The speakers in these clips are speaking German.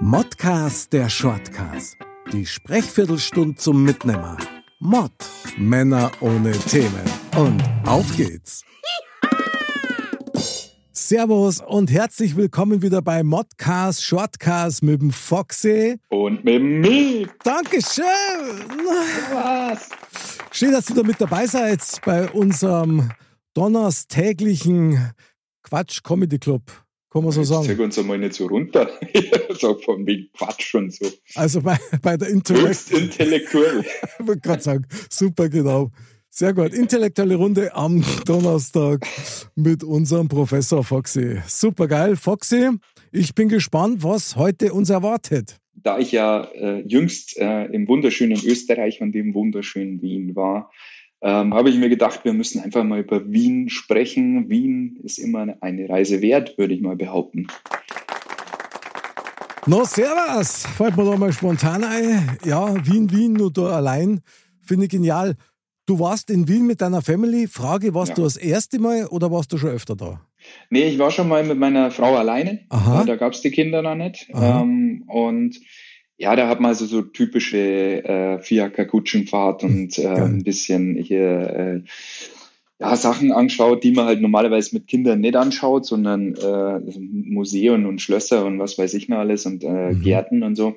Modcast der Shortcast. Die Sprechviertelstunde zum Mitnehmer. Mod. Männer ohne Themen. Und auf geht's. Servus und herzlich willkommen wieder bei Modcast Shortcast mit dem Foxy. Und mit mir. Dankeschön. Was? Schön, dass ihr da mit dabei seid bei unserem donnerstäglichen Quatsch Comedy Club. Kann man so sagen. Sag uns einmal nicht so runter. Sag von wegen Quatsch und so. Also bei, bei der Intellekt. Intellektuell. Ich wollte gerade sagen, super, genau. Sehr gut. Intellektuelle Runde am Donnerstag mit unserem Professor Foxy. Super geil. Foxy, ich bin gespannt, was heute uns erwartet. Da ich ja äh, jüngst äh, im wunderschönen Österreich und im wunderschönen Wien war, ähm, habe ich mir gedacht, wir müssen einfach mal über Wien sprechen. Wien ist immer eine Reise wert, würde ich mal behaupten. No, servus. Fällt mir da mal spontan ein. Ja, Wien, Wien, nur da allein. Finde ich genial. Du warst in Wien mit deiner Family. Frage, warst Ja. du das erste Mal oder warst du schon öfter da? Nee, ich war schon mal mit meiner Frau alleine. Aha. Da gab's die Kinder noch nicht. Ähm, und ja, da hat man also so typische äh, Fiaker-Kutschenfahrt und äh, ein bisschen hier äh, ja, Sachen angeschaut, die man halt normalerweise mit Kindern nicht anschaut, sondern äh, Museen und Schlösser und was weiß ich noch alles und äh, Mhm. Gärten und so.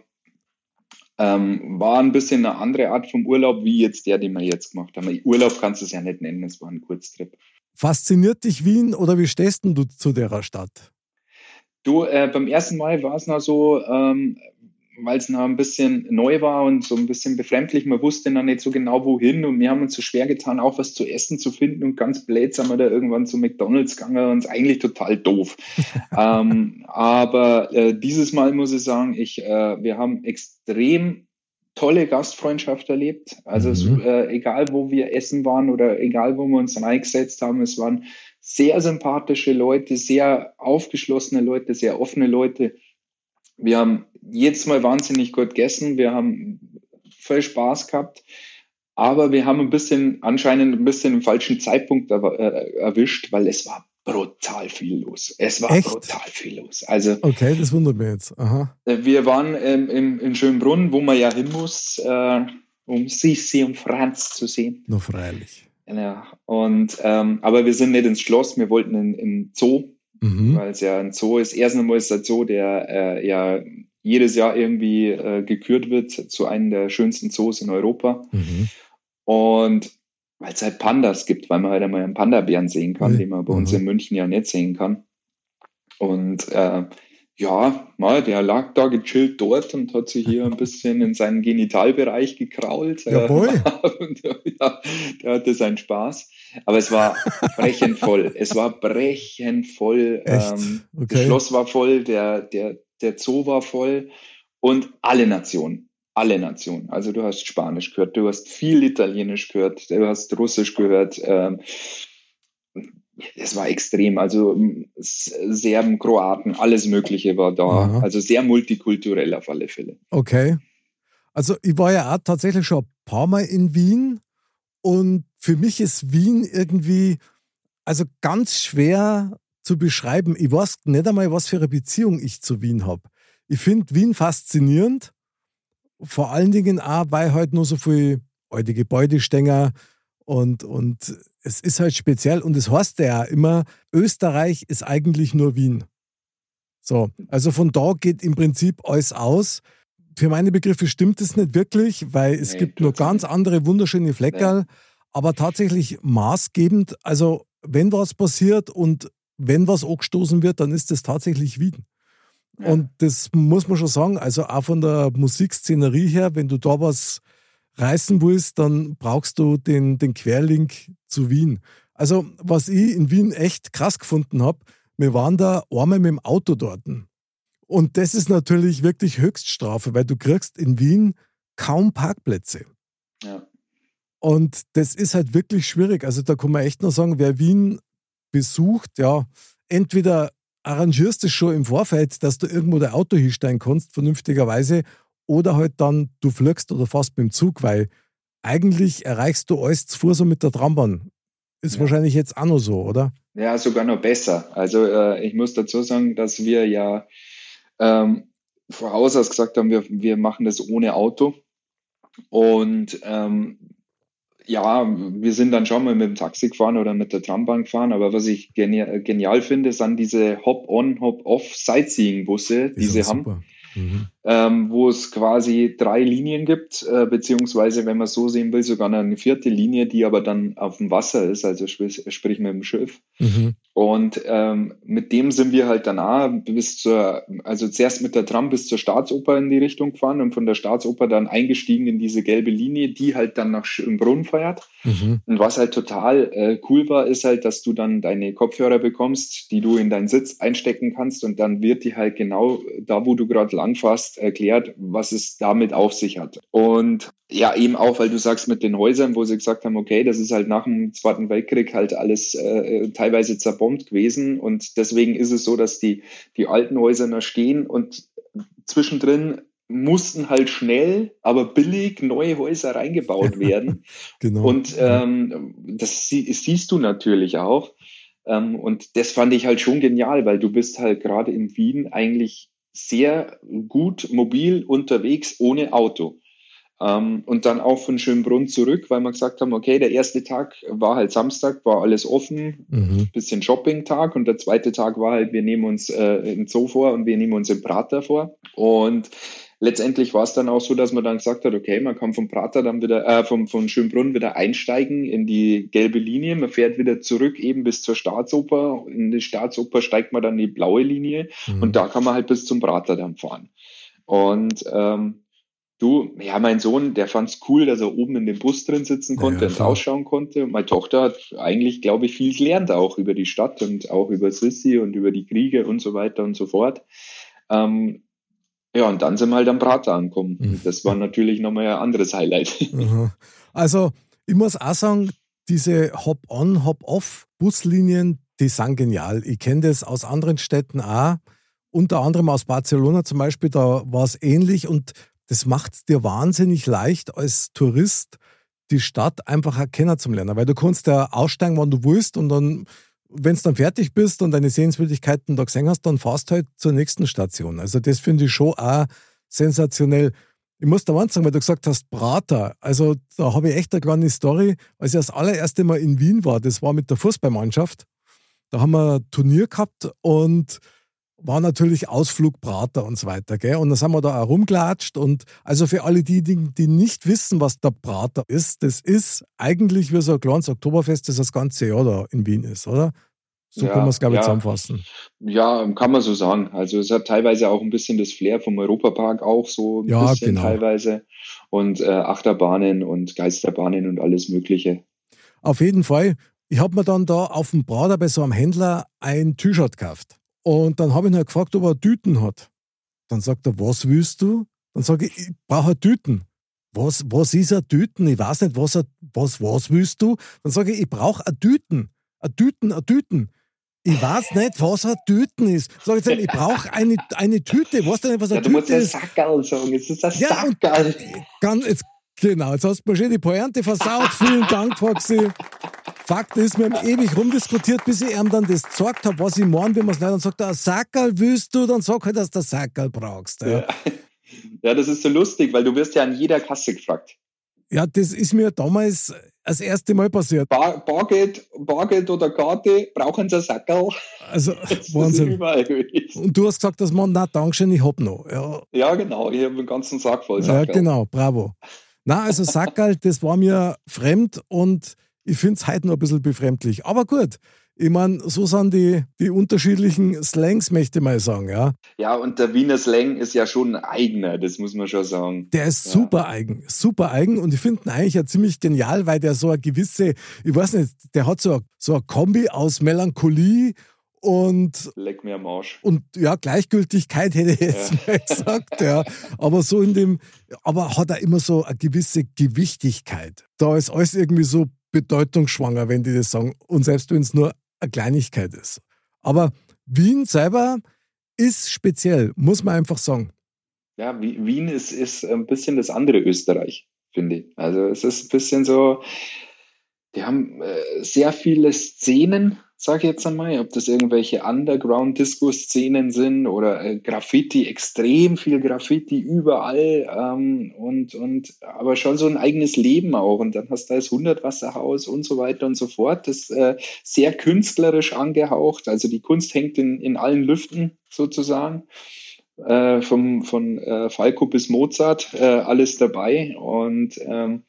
Ähm, war ein bisschen eine andere Art vom Urlaub, wie jetzt der, den wir jetzt gemacht haben. Urlaub kannst du es ja nicht nennen, es war ein Kurztrip. Fasziniert dich Wien oder wie stehst denn du zu der Stadt? Du, äh, beim ersten Mal war es noch so, ähm, weil es noch ein bisschen neu war und so ein bisschen befremdlich. Man wusste noch nicht so genau, wohin. Und wir haben uns so schwer getan, auch was zu essen zu finden. Und ganz blöd sind wir da irgendwann zu McDonalds gegangen und es ist eigentlich total doof. ähm, aber äh, dieses Mal muss ich sagen, ich, äh, wir haben extrem tolle Gastfreundschaft erlebt. Also es, Mhm. äh, egal, wo wir essen waren oder egal, wo wir uns reingesetzt haben, es waren sehr sympathische Leute, sehr aufgeschlossene Leute, sehr offene Leute. Wir haben jedes Mal wahnsinnig gut gegessen, wir haben voll Spaß gehabt, aber wir haben ein bisschen, anscheinend ein bisschen im falschen Zeitpunkt äh, erwischt, weil es war brutal viel los. Es war Echt? brutal viel los. Also Okay, das wundert mich jetzt. Aha. äh, wir waren ähm, im, in Schönbrunn, wo man ja hin muss, äh, um Sissi und Franz zu sehen. Nur freilich. Ja, und ähm, aber wir sind nicht ins Schloss, wir wollten in, in Zoo, Mhm. weil es ja ein Zoo ist. Erstens einmal ist der Zoo, der äh, ja jedes Jahr irgendwie äh, gekürt wird zu einem der schönsten Zoos in Europa. Mhm. Und weil es halt Pandas gibt, weil man halt einmal einen Panda-Bären sehen kann, Mhm. den man bei uns Mhm. in München ja nicht sehen kann. Und äh, ja, mal, der lag da gechillt dort und hat sich hier ein bisschen in seinen Genitalbereich gekrault. Jawohl. und, ja, der hatte seinen Spaß. Aber es war brechend voll. Es war brechend voll. Ähm, Okay. Das Schloss war voll, der, der, der Zoo war voll und alle Nationen. Alle Nationen. Also du hast Spanisch gehört, du hast viel Italienisch gehört, du hast Russisch gehört. Ähm, es war extrem. Also Serben, Kroaten, alles Mögliche war da. Aha. Also sehr multikulturell auf alle Fälle. Okay. Also ich war ja auch tatsächlich schon ein paar Mal in Wien und für mich ist Wien irgendwie also ganz schwer zu beschreiben. Ich weiß nicht einmal, was für eine Beziehung ich zu Wien habe. Ich finde Wien faszinierend, vor allen Dingen auch, weil halt nur so viel alte Gebäude stehen und, und es ist halt speziell und es heißt ja immer, Österreich ist eigentlich nur Wien. So, also von da geht im Prinzip alles aus. Für meine Begriffe stimmt es nicht wirklich, weil es Nee, gibt nur ganz andere wunderschöne Fleckerl, aber tatsächlich maßgebend, also wenn was passiert und wenn was angestoßen wird, dann ist das tatsächlich Wien. Ja. Und das muss man schon sagen, also auch von der Musikszenerie her, wenn du da was reißen willst, dann brauchst du den, den Querlink zu Wien. Also, was ich in Wien echt krass gefunden habe, wir waren da einmal mit dem Auto dort. Und das ist natürlich wirklich Höchststrafe, weil du kriegst in Wien kaum Parkplätze. Ja. Und das ist halt wirklich schwierig. Also da kann man echt nur sagen, wer Wien besucht, ja, entweder arrangierst du es schon im Vorfeld, dass du irgendwo dein Auto hinsteigen kannst, vernünftigerweise, oder halt dann du fliegst oder fährst mit dem Zug, weil eigentlich erreichst du alles zu Fuß so mit der Trambahn. Ist ja. wahrscheinlich jetzt auch noch so, oder? Ja, sogar noch besser. Also äh, ich muss dazu sagen, dass wir ja ähm, vor Haus aus gesagt haben, wir, wir machen das ohne Auto. Und ähm, ja, wir sind dann schon mal mit dem Taxi gefahren oder mit der Trambahn gefahren, aber was ich genial, genial finde, sind diese Hop-on, Hop-off Sightseeing-Busse, die, sie haben. Mhm. Ähm, wo es quasi drei Linien gibt, äh, beziehungsweise, wenn man so sehen will, sogar eine vierte Linie, die aber dann auf dem Wasser ist, also sprich, sprich mit dem Schiff. Mhm. Und ähm, mit dem sind wir halt danach bis zur, also zuerst mit der Tram bis zur Staatsoper in die Richtung gefahren und von der Staatsoper dann eingestiegen in diese gelbe Linie, die halt dann nach Schönbrunn fährt. Mhm. Und was halt total äh, cool war, ist halt, dass du dann deine Kopfhörer bekommst, die du in deinen Sitz einstecken kannst und dann wird die halt genau da, wo du gerade langfährst, erklärt, was es damit auf sich hat. Und ja, eben auch, weil du sagst mit den Häusern, wo sie gesagt haben, okay, das ist halt nach dem Zweiten Weltkrieg halt alles äh, teilweise zerbombt gewesen und deswegen ist es so, dass die, die alten Häuser noch stehen und zwischendrin mussten halt schnell, aber billig neue Häuser reingebaut werden. genau. Und ähm, das sie, siehst du natürlich auch. Ähm, und das fand ich halt schon genial, weil du bist halt gerade in Wien eigentlich sehr gut mobil unterwegs ohne Auto. Ähm, und dann auch von Schönbrunn zurück, weil wir gesagt haben, okay, der erste Tag war halt Samstag, war alles offen, mhm. bisschen Shopping-Tag und der zweite Tag war halt, wir nehmen uns äh, im Zoo vor und wir nehmen uns im Prater vor. Und letztendlich war es dann auch so, dass man dann gesagt hat, okay, man kann vom Prater dann wieder, äh, vom, von Schönbrunn wieder einsteigen in die gelbe Linie. Man fährt wieder zurück eben bis zur Staatsoper. In die Staatsoper steigt man dann die blaue Linie mhm. und da kann man halt bis zum Prater dann fahren. Und ähm, Du, ja, mein Sohn, der fand es cool, dass er oben in dem Bus drin sitzen konnte ja, und rausschauen konnte. Und meine Tochter hat eigentlich, glaube ich, viel gelernt auch über die Stadt und auch über Sissi und über die Kriege und so weiter und so fort. Ähm, ja, und dann sind wir halt am Prater angekommen. Mhm. Das war natürlich nochmal ein anderes Highlight. Also, ich muss auch sagen, diese Hop-on, Hop-off-Buslinien, die sind genial. Ich kenne das aus anderen Städten auch. Unter anderem aus Barcelona zum Beispiel, da war es ähnlich. Und das macht es dir wahnsinnig leicht als Tourist, die Stadt einfach erkennen zu lernen. Weil du kannst ja aussteigen, wann du willst und dann, wenn du dann fertig bist und deine Sehenswürdigkeiten da gesehen hast, dann fahrst du halt zur nächsten Station. Also das finde ich schon auch sensationell. Ich muss da eins sagen, weil du gesagt hast, Prater. Also da habe ich echt eine kleine Story. Als ich das allererste Mal in Wien war, das war mit der Fußballmannschaft. Da haben wir ein Turnier gehabt und war natürlich Ausflug Prater und so weiter. Gell? Und dann sind wir da auch rumgelatscht. Und also für alle die, die, die nicht wissen, was der Prater ist, das ist eigentlich wie so ein kleines Oktoberfest, das das ganze Jahr da in Wien ist, oder? So ja, kann man es, glaube ich, ja. zusammenfassen. Ja, kann man so sagen. Also es hat teilweise auch ein bisschen das Flair vom Europapark auch so ein ja, bisschen genau. teilweise. Und äh, Achterbahnen und Geisterbahnen und alles Mögliche. Auf jeden Fall. Ich habe mir dann da auf dem Prater bei so einem Händler ein T-Shirt gekauft. Und dann habe ich ihn halt gefragt, ob er Tüten hat. Dann sagt er, was willst du? Dann sage ich, ich brauche Tüten. Was, was ist ein Tüten? Ich weiß nicht, was, was, was willst du? Dann sage ich, ich brauche ein Tüten. Ein Tüten, ein Tüten. Ich weiß nicht, was ein Tüten ist. Sag ich, ich brauche eine, eine Tüte. Weißt du nicht, was eine ja, Tüte ist? Du musst Sackerl sagen. Es ist ein ja, Sackerl. Kann, jetzt, genau, jetzt hast du mir schon die Pointe versaut. Vielen Dank, Foxy. Fakt ist, wir haben ewig rumdiskutiert, bis ich ihm dann das gesagt habe, was ich meine, wenn man es nicht. Dann sagt er, Sackerl willst du, dann sag halt, dass du Sackerl brauchst. Ja. ja. ja, das ist so lustig, weil du wirst ja an jeder Kasse gefragt. Ja, das ist mir damals das erste Mal passiert. Bar, Bargeld, Bargeld oder Karte, brauchen Sie ein Sackerl? Also, das Wahnsinn. Und du hast gesagt, dass man, na, Dankeschön, ich hab noch. Ja, ja genau, ich habe einen ganzen Sack voll Sackerl. Ja, genau, bravo. Na, also Sackerl, das war mir fremd und ich finde es heute noch ein bisschen befremdlich. Aber gut, ich meine, so sind die, die unterschiedlichen Slangs, möchte ich mal sagen, ja. Ja, und der Wiener Slang ist ja schon ein eigener, das muss man schon sagen. Der ist ja. super eigen, super eigen und ich finde ihn eigentlich ja ziemlich genial, weil der so eine gewisse, ich weiß nicht, der hat so, so eine Kombi aus Melancholie Und, Leck mir am Arsch. Und ja, Gleichgültigkeit hätte ich jetzt ja. mal gesagt, ja. Aber so in dem, aber hat er immer so eine gewisse Gewichtigkeit. Da ist alles irgendwie so bedeutungsschwanger, wenn die das sagen. Und selbst wenn es nur eine Kleinigkeit ist. Aber Wien selber ist speziell, muss man einfach sagen. Ja, Wien ist, ist ein bisschen das andere Österreich, finde ich. Also es ist ein bisschen so, die haben äh, sehr viele Szenen, ich jetzt einmal, ob das irgendwelche Underground-Disco-Szenen sind oder äh, Graffiti, extrem viel Graffiti überall ähm, und, und aber schon so ein eigenes Leben auch. Und dann hast du das Hundertwasserhaus und so weiter und so fort. Das äh, sehr künstlerisch angehaucht. Also die Kunst hängt in, in allen Lüften sozusagen. Äh, vom, von äh, Falco bis Mozart, äh, alles dabei. Und ähm,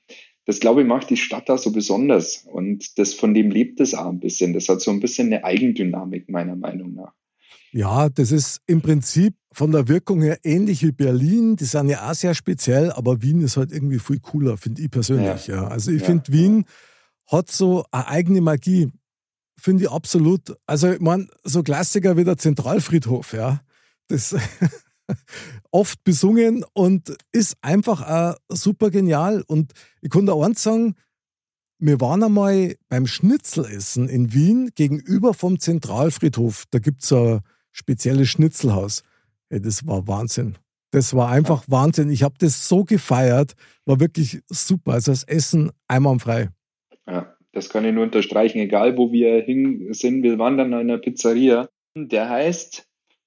das glaube ich macht die Stadt da so besonders und das von dem lebt es auch ein bisschen. Das hat so ein bisschen eine Eigendynamik meiner Meinung nach. Ja, das ist im Prinzip von der Wirkung her ähnlich wie Berlin. Die sind ja auch sehr speziell, aber Wien ist halt irgendwie viel cooler, finde ich persönlich. Ja. ja. Also ich ja. finde, Wien hat so eine eigene Magie. Finde ich absolut. Also, ich meine, so Klassiker wie der Zentralfriedhof, ja. Das oft besungen und ist einfach auch super genial. Und ich kann da eins sagen, wir waren einmal beim Schnitzelessen in Wien gegenüber vom Zentralfriedhof. Da gibt es ein spezielles Schnitzelhaus. Hey, das war Wahnsinn. Das war einfach ja. Wahnsinn. Ich habe das so gefeiert. War wirklich super. Also das Essen einwandfrei. Ja, das kann ich nur unterstreichen. Egal, wo wir hin sind, wir wandern in einer Pizzeria. Der heißt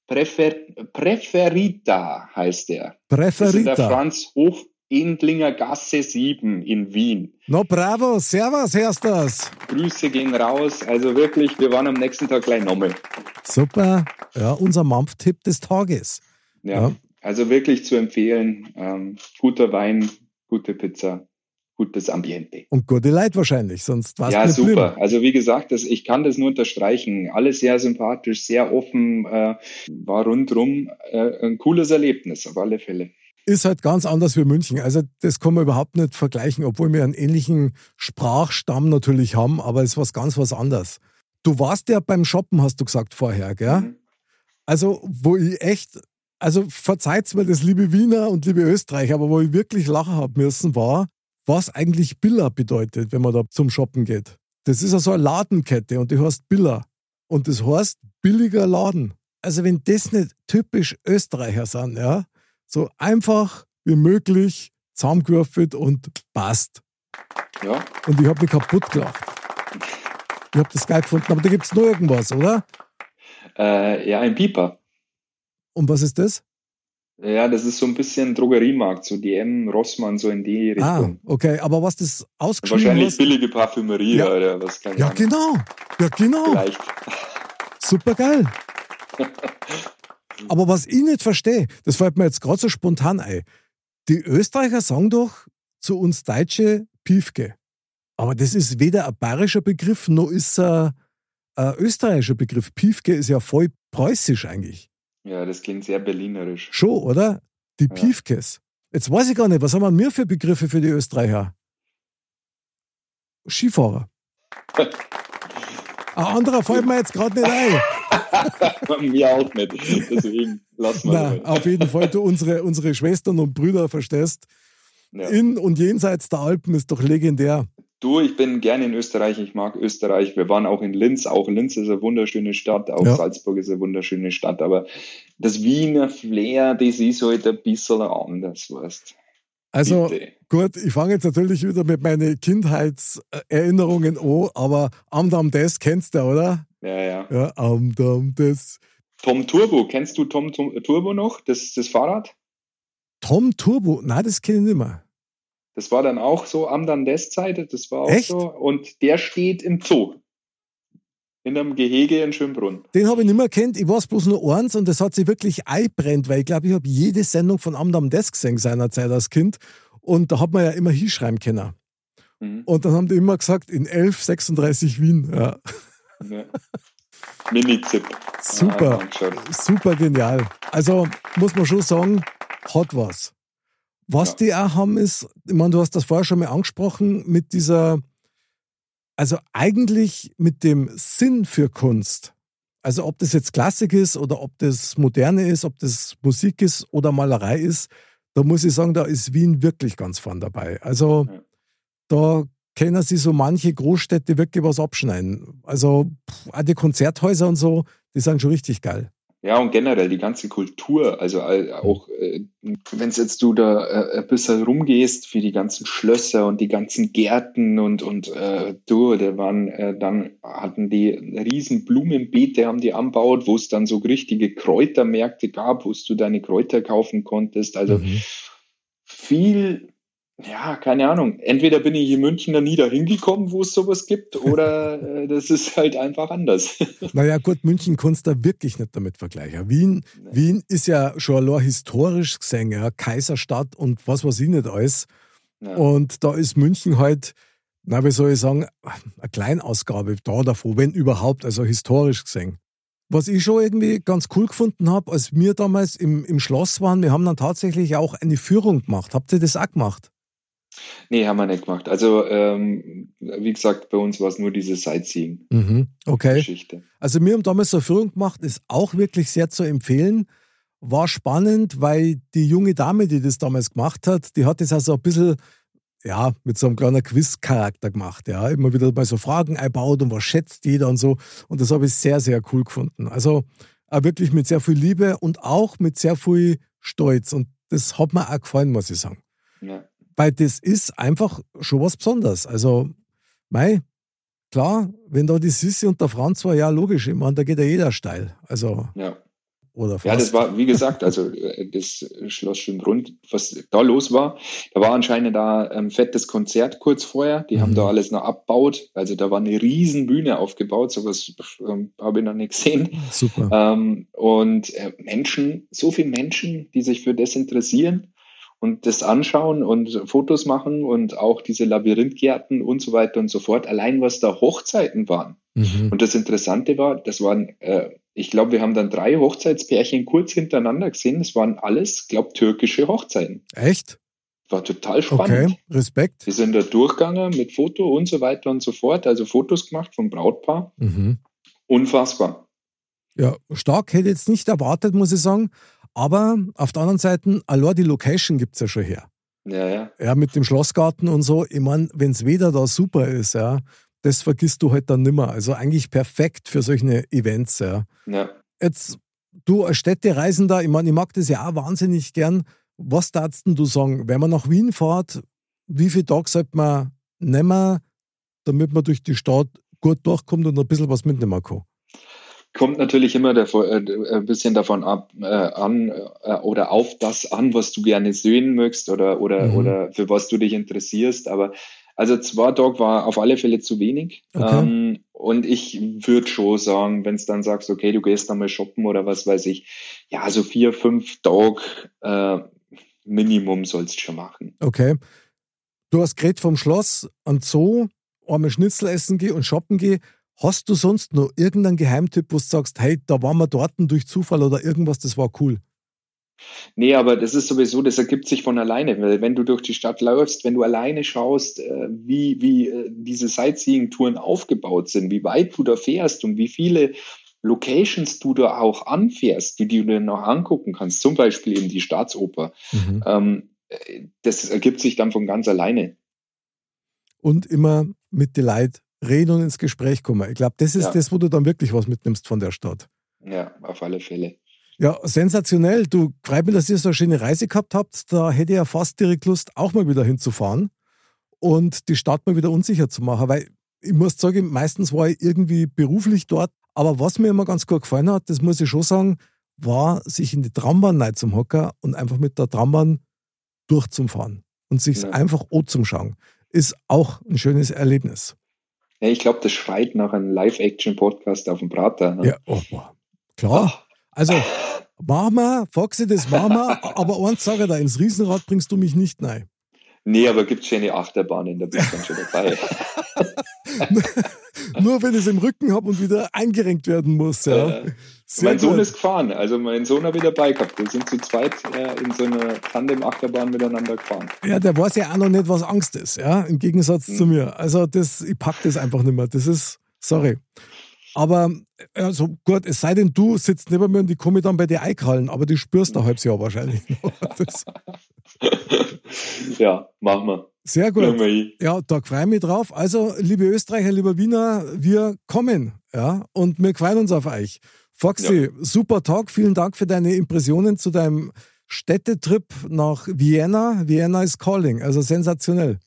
Präfer, Präferita heißt der. Präferita. Das ist in der Franz Hof Endlinger Gasse 7 in Wien. No bravo, servus, hörst das. Grüße gehen raus. Also wirklich, wir waren am nächsten Tag gleich nochmal. Super. Ja, unser Mampftipp des Tages. Ja, ja, also wirklich zu empfehlen. Ähm, guter Wein, gute Pizza gutes Ambiente. Und gute Leid wahrscheinlich, sonst war es Ja, super. Blind. Also wie gesagt, das, ich kann das nur unterstreichen. Alles sehr sympathisch, sehr offen, äh, war rundrum äh, ein cooles Erlebnis, auf alle Fälle. Ist halt ganz anders wie München. Also das kann man überhaupt nicht vergleichen, obwohl wir einen ähnlichen Sprachstamm natürlich haben, aber es ist was ganz was anderes. Du warst ja beim Shoppen, hast du gesagt vorher, gell? Mhm. Also, wo ich echt, also verzeiht mir das, liebe Wiener und liebe Österreicher, aber wo ich wirklich lachen habe müssen, war, was eigentlich Billa bedeutet, wenn man da zum Shoppen geht. Das ist also eine Ladenkette und die heißt Billa. Und das heißt billiger Laden. Also wenn das nicht typisch Österreicher sind, ja, so einfach wie möglich zusammengewürfelt und passt. Ja. Und ich habe mich kaputt gelacht. Ich habe das geil gefunden, aber da gibt es noch irgendwas, oder? Äh, ja, ein Pieper. Und was ist das? Ja, das ist so ein bisschen Drogeriemarkt, so DM, Rossmann, so in die ah, Richtung. Ah, okay, aber was das ausgeschrieben Wahrscheinlich hast, billige Parfümerie ja, oder was kann Ja, genau. Ja, genau. Vielleicht. Super geil. aber was ich nicht verstehe, das fällt mir jetzt gerade so spontan ein. Die Österreicher sagen doch zu uns Deutsche Piefke. Aber das ist weder ein bayerischer Begriff, noch ist er ein österreichischer Begriff. Piefke ist ja voll preußisch eigentlich. Ja, das klingt sehr berlinerisch. Schon, oder? Die ja. Piefkes. Jetzt weiß ich gar nicht, was haben wir für Begriffe für die Österreicher? Skifahrer. Ein anderer fällt mir jetzt gerade nicht ein. mir auch nicht. Deswegen lassen wir Nein, Auf jeden Fall, du unsere, unsere Schwestern und Brüder verstehst. Ja. In und jenseits der Alpen ist doch legendär. Du, ich bin gerne in Österreich, ich mag Österreich. Wir waren auch in Linz, auch Linz ist eine wunderschöne Stadt, auch ja. Salzburg ist eine wunderschöne Stadt, aber das Wiener Flair, das ist halt ein bisschen anders, weißt Also Bitte. gut, ich fange jetzt natürlich wieder mit meinen Kindheitserinnerungen an, aber Amdam Des kennst du, oder? Ja, ja. Ja, Amdam Des. Tom Turbo, kennst du Tom, Tom Turbo noch, das, das Fahrrad? Tom Turbo? Nein, das kenne ich nicht mehr. Das war dann auch so am Dandes-Zeit, das war auch Echt? so. Und der steht im Zoo. In einem Gehege in Schönbrunn. Den habe ich nicht mehr kennt. Ich weiß bloß nur eins und das hat sich wirklich einbrennt, weil ich glaube, ich habe jede Sendung von Amdam Desk gesehen seinerzeit als Kind. Und da hat man ja immer hinschreiben können. Mhm. Und dann haben die immer gesagt, in 1136 Wien. Ja. ja. Mini-Zip. Super, ah, super genial. Also muss man schon sagen, hat was. Was ja. die auch haben, ist, ich meine, du hast das vorher schon mal angesprochen, mit dieser, also eigentlich mit dem Sinn für Kunst. Also ob das jetzt Klassik ist oder ob das Moderne ist, ob das Musik ist oder Malerei ist, da muss ich sagen, da ist Wien wirklich ganz vorn dabei. Also ja. da können sie so manche Großstädte wirklich was abschneiden. Also auch die Konzerthäuser und so, die sind schon richtig geil. Ja, und generell die ganze Kultur, also auch, äh, wenn jetzt du da äh, ein bisschen rumgehst für die ganzen Schlösser und die ganzen Gärten und, und äh, du, da waren, äh, dann hatten die riesen Blumenbeete, haben die anbaut, wo es dann so richtige Kräutermärkte gab, wo du deine Kräuter kaufen konntest. Also mhm. viel ja, keine Ahnung. Entweder bin ich in München da nie dahin gekommen, wo es sowas gibt, oder äh, das ist halt einfach anders. naja, gut, München kannst du wirklich nicht damit vergleichen. Wien, nee. Wien ist ja schon allein historisch gesehen, ja, Kaiserstadt und was weiß ich nicht alles. Ja. Und da ist München halt, na, wie soll ich sagen, eine Kleinausgabe da davor, wenn überhaupt, also historisch gesehen. Was ich schon irgendwie ganz cool gefunden habe, als wir damals im, im Schloss waren, wir haben dann tatsächlich auch eine Führung gemacht. Habt ihr das auch gemacht? Nee, haben wir nicht gemacht. Also, ähm, wie gesagt, bei uns war es nur diese Sightseeing-Geschichte. Mhm, okay. Also, wir haben damals so eine Führung gemacht, ist auch wirklich sehr zu empfehlen. War spannend, weil die junge Dame, die das damals gemacht hat, die hat das also ein bisschen ja, mit so einem kleinen Quiz-Charakter gemacht. Ja, immer wieder mal so Fragen einbaut und was schätzt jeder und so. Und das habe ich sehr, sehr cool gefunden. Also auch wirklich mit sehr viel Liebe und auch mit sehr viel Stolz. Und das hat mir auch gefallen, muss ich sagen. Ja. Weil das ist einfach schon was Besonderes. Also, mei, klar, wenn da die Sissi und der Franz war, ja, logisch, ich meine, da geht ja jeder steil. Also, ja. Oder fast. Ja, das war, wie gesagt, also äh, das Schloss Schönbrunn, was da los war, da war anscheinend da ein fettes Konzert kurz vorher. Die mhm. haben da alles noch abbaut. Also da war eine riesen Bühne aufgebaut, sowas ähm, habe ich noch nicht gesehen. Super. Ähm, und äh, Menschen, so viele Menschen, die sich für das interessieren und das anschauen und Fotos machen und auch diese Labyrinthgärten und so weiter und so fort. Allein was da Hochzeiten waren. Mhm. Und das Interessante war, das waren, äh, ich glaube, wir haben dann drei Hochzeitspärchen kurz hintereinander gesehen. Das waren alles, glaube türkische Hochzeiten. Echt? War total spannend. Okay, Respekt. Wir sind da durchgegangen mit Foto und so weiter und so fort. Also Fotos gemacht vom Brautpaar. Mhm. Unfassbar. Ja, stark hätte ich jetzt nicht erwartet, muss ich sagen. Aber auf der anderen Seite, allein die Location gibt es ja schon her. Ja, ja. Ja, mit dem Schlossgarten und so. Ich meine, wenn es Wetter da super ist, ja, das vergisst du halt dann nimmer. Also eigentlich perfekt für solche Events, ja. ja. Jetzt, du als Städtereisender, ich meine, ich mag das ja auch wahnsinnig gern. Was darfst du sagen, wenn man nach Wien fährt, wie viele Tage sollte man nehmen, damit man durch die Stadt gut durchkommt und ein bisschen was mitnehmen kann? Kommt natürlich immer davor, äh, ein bisschen davon ab, äh, an äh, oder auf das an, was du gerne sehen möchtest oder, oder, mhm. oder für was du dich interessierst. Aber also zwei Tage war auf alle Fälle zu wenig. Okay. Ähm, und ich würde schon sagen, wenn es dann sagst, okay, du gehst dann mal shoppen oder was weiß ich, ja, so vier, fünf Tage äh, Minimum sollst du schon machen. Okay. Du hast geredet vom Schloss und Zoo, einmal Schnitzel essen gehen und shoppen gehen. Hast du sonst noch irgendeinen Geheimtipp, wo du sagst, hey, da waren wir dort durch Zufall oder irgendwas, das war cool? Nee, aber das ist sowieso, das ergibt sich von alleine, weil wenn du durch die Stadt läufst, wenn du alleine schaust, äh, wie, wie äh, diese Sightseeing-Touren aufgebaut sind, wie weit du da fährst und wie viele Locations du da auch anfährst, die du dir noch angucken kannst, zum Beispiel eben die Staatsoper, mhm. ähm, äh, das ergibt sich dann von ganz alleine. Und immer mit Leuten reden und ins Gespräch kommen. Ich glaube, das ist ja. das, wo du dann wirklich was mitnimmst von der Stadt. Ja, auf alle Fälle. Ja, sensationell. Du, freut mich, dass ihr so eine schöne Reise gehabt habt. Da hätte ich ja fast direkt Lust, auch mal wieder hinzufahren und die Stadt mal wieder unsicher zu machen. Weil ich muss sagen, meistens war ich irgendwie beruflich dort. Aber was mir immer ganz gut gefallen hat, das muss ich schon sagen, war, sich in die Trambahn rein zum Hocker und einfach mit der Trambahn durchzufahren und sich ja. einfach schauen. Ist auch ein schönes Erlebnis. Ja, ich glaube, das schreit nach einem Live-Action-Podcast auf dem Prater. Ne? Ja, oh, klar. Also, Mama, Foxy, das Mama, aber eins sage ich da, ins Riesenrad bringst du mich nicht rein. Nee, aber gibt schöne Achterbahnen, da bist du dann schon dabei. Nur wenn ich es im Rücken habe und wieder eingerenkt werden muss. Ja. Äh, mein gut. Sohn ist gefahren, also mein Sohn habe ich dabei gehabt. Wir sind zu zweit äh, in so einer Tandem-Achterbahn miteinander gefahren. Ja, der weiß ja auch noch nicht, was Angst ist, ja, im Gegensatz hm. zu mir. Also das, ich pack das einfach nicht mehr. Das ist, sorry. Aber also gut, es sei denn, du sitzt neben mir und die komme dann bei dir einkallen, aber die spürst du ein halbes Jahr wahrscheinlich noch. ja, machen wir. Sehr gut. Ja, da freue ich mich drauf. Also, liebe Österreicher, lieber Wiener, wir kommen. Ja, und wir freuen uns auf euch. Foxy, ja. super Tag. Vielen Dank für deine Impressionen zu deinem Städtetrip nach Vienna. Vienna is calling. Also sensationell.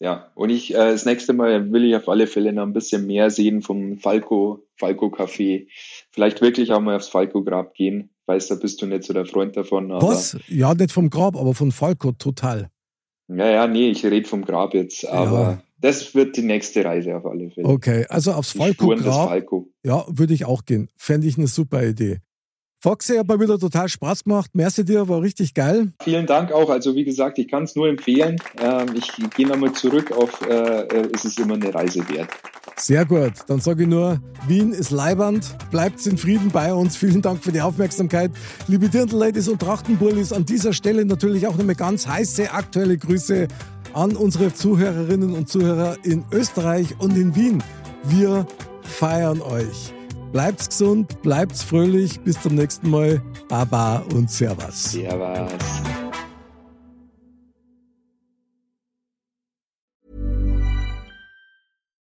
Ja, und ich, äh, das nächste Mal will ich auf alle Fälle noch ein bisschen mehr sehen vom Falco, Falco Café. Vielleicht wirklich auch mal aufs Falco Grab gehen. Weiß, da bist du nicht so der Freund davon. Was? Ja, nicht vom Grab, aber von Falco, total. Ja, ja, nee, ich rede vom Grab jetzt, aber ja. das wird die nächste Reise auf alle Fälle. Okay, also aufs Falco-Grab. Falco. Ja, würde ich auch gehen. Fände ich eine super Idee. Foxy hat mal wieder total Spaß gemacht. Merci dir, war richtig geil. Vielen Dank auch. Also wie gesagt, ich kann es nur empfehlen. Ähm, ich gehe nochmal zurück auf, äh, äh, es ist immer eine Reise wert. Sehr gut. Dann sage ich nur, Wien ist Leiband. Bleibt in Frieden bei uns. Vielen Dank für die Aufmerksamkeit. Liebe Dirndl-Ladies und Trachtenbullis, an dieser Stelle natürlich auch nochmal ganz heiße aktuelle Grüße an unsere Zuhörerinnen und Zuhörer in Österreich und in Wien. Wir feiern euch. Bleibt's gesund, bleibt's fröhlich. Bis zum nächsten Mal. Baba und Servus. Servus.